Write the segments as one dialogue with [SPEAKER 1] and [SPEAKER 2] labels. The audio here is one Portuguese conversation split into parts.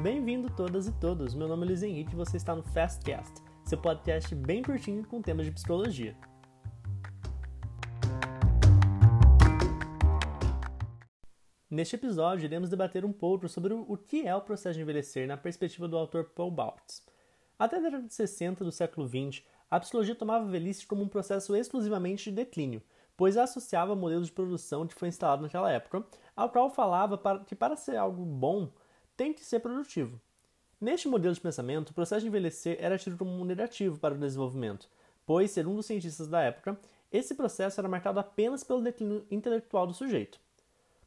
[SPEAKER 1] Bem-vindo todas e todos. Meu nome é Luiz Henrique e você está no Fastcast, seu podcast bem curtinho com temas de psicologia. Neste episódio, iremos debater um pouco sobre o que é o processo de envelhecer na perspectiva do autor Paul Bautz. Até a década de 60 do século XX, a psicologia tomava a velhice como um processo exclusivamente de declínio, pois associava ao modelo de produção que foi instalado naquela época, ao qual falava que para ser algo bom, tem que ser produtivo. Neste modelo de pensamento, o processo de envelhecer era tido como um negativo para o desenvolvimento, pois, segundo os cientistas da época, esse processo era marcado apenas pelo declínio intelectual do sujeito.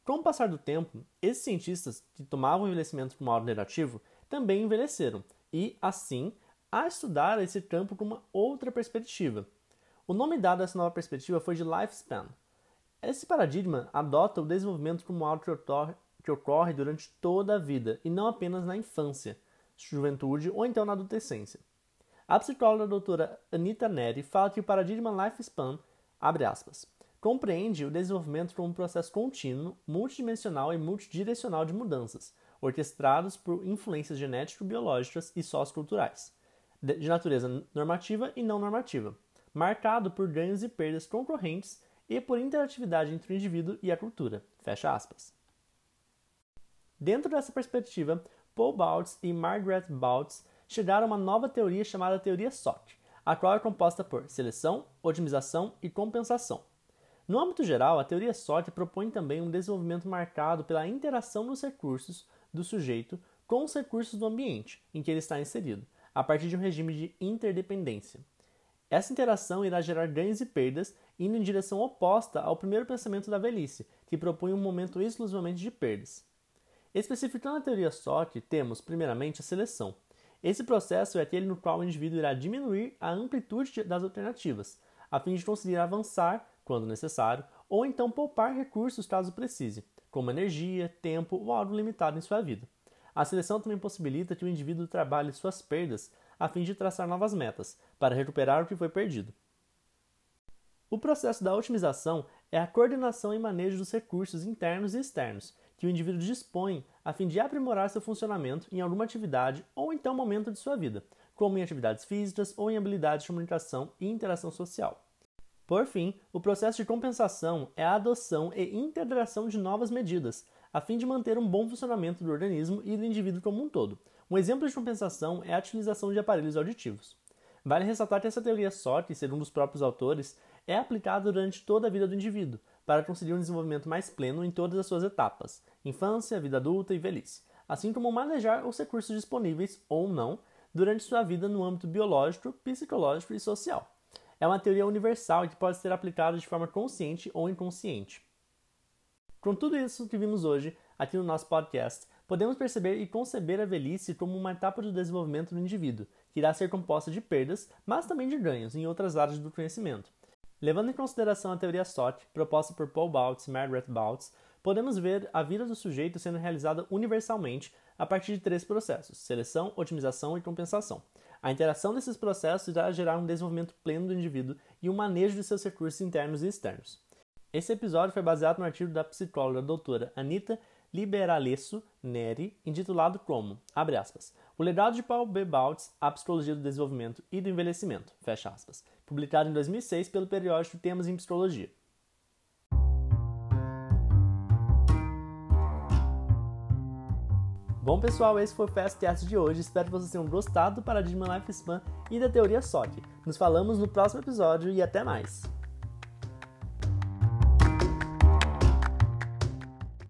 [SPEAKER 1] Com o passar do tempo, esses cientistas que tomavam o envelhecimento como algo negativo também envelheceram e, assim, a estudar esse campo com uma outra perspectiva. O nome dado a essa nova perspectiva foi de lifespan. Esse paradigma adota o desenvolvimento como algo que ocorre, que ocorre durante toda a vida e não apenas na infância, juventude ou então na adolescência. A psicóloga doutora Anita Neri fala que o paradigma lifespan, abre aspas, compreende o desenvolvimento como um processo contínuo, multidimensional e multidirecional de mudanças, orquestrados por influências genético-biológicas e socioculturais, de natureza normativa e não normativa, marcado por ganhos e perdas concorrentes e por interatividade entre o indivíduo e a cultura. Fecha aspas. Dentro dessa perspectiva, Paul Bautz e Margaret Bautz chegaram a uma nova teoria chamada teoria SOC, a qual é composta por seleção, otimização e compensação. No âmbito geral, a teoria SOC propõe também um desenvolvimento marcado pela interação dos recursos do sujeito com os recursos do ambiente em que ele está inserido, a partir de um regime de interdependência. Essa interação irá gerar ganhos e perdas, indo em direção oposta ao primeiro pensamento da velhice, que propõe um momento exclusivamente de perdas. Especificando a teoria SOC, temos, primeiramente, a seleção. Esse processo é aquele no qual o indivíduo irá diminuir a amplitude das alternativas, a fim de conseguir avançar, quando necessário, ou então poupar recursos caso precise, como energia, tempo ou algo limitado em sua vida. A seleção também possibilita que o indivíduo trabalhe suas perdas a fim de traçar novas metas, para recuperar o que foi perdido. O processo da otimização é a coordenação e manejo dos recursos internos e externos que o indivíduo dispõe a fim de aprimorar seu funcionamento em alguma atividade ou então momento de sua vida, como em atividades físicas ou em habilidades de comunicação e interação social. Por fim, o processo de compensação é a adoção e integração de novas medidas, a fim de manter um bom funcionamento do organismo e do indivíduo como um todo, um exemplo de compensação é a utilização de aparelhos auditivos. Vale ressaltar que essa teoria SOC, segundo os próprios autores, é aplicada durante toda a vida do indivíduo, para conseguir um desenvolvimento mais pleno em todas as suas etapas, infância, vida adulta e velhice, assim como manejar os recursos disponíveis ou não durante sua vida no âmbito biológico, psicológico e social. É uma teoria universal que pode ser aplicada de forma consciente ou inconsciente. Com tudo isso que vimos hoje aqui no nosso podcast, podemos perceber e conceber a velhice como uma etapa do desenvolvimento do indivíduo, que irá ser composta de perdas, mas também de ganhos em outras áreas do conhecimento. Levando em consideração a teoria SOC, proposta por Paul Bautz e Margaret Bautz, podemos ver a vida do sujeito sendo realizada universalmente a partir de três processos: seleção, otimização e compensação. A interação desses processos irá gerar um desenvolvimento pleno do indivíduo e um manejo de seus recursos internos e externos. Esse episódio foi baseado no artigo da psicóloga doutora Anita Liberalesso Neri, intitulado como, abre aspas, O legado de Paul B. Bautz à psicologia do desenvolvimento e do envelhecimento, fecha aspas, publicado em 2006 pelo periódico Temas em Psicologia. Bom pessoal, esse foi o Fastcast de hoje. Espero que vocês tenham gostado do Paradigma Lifespan e da teoria SOC. Nos falamos no próximo episódio e até mais!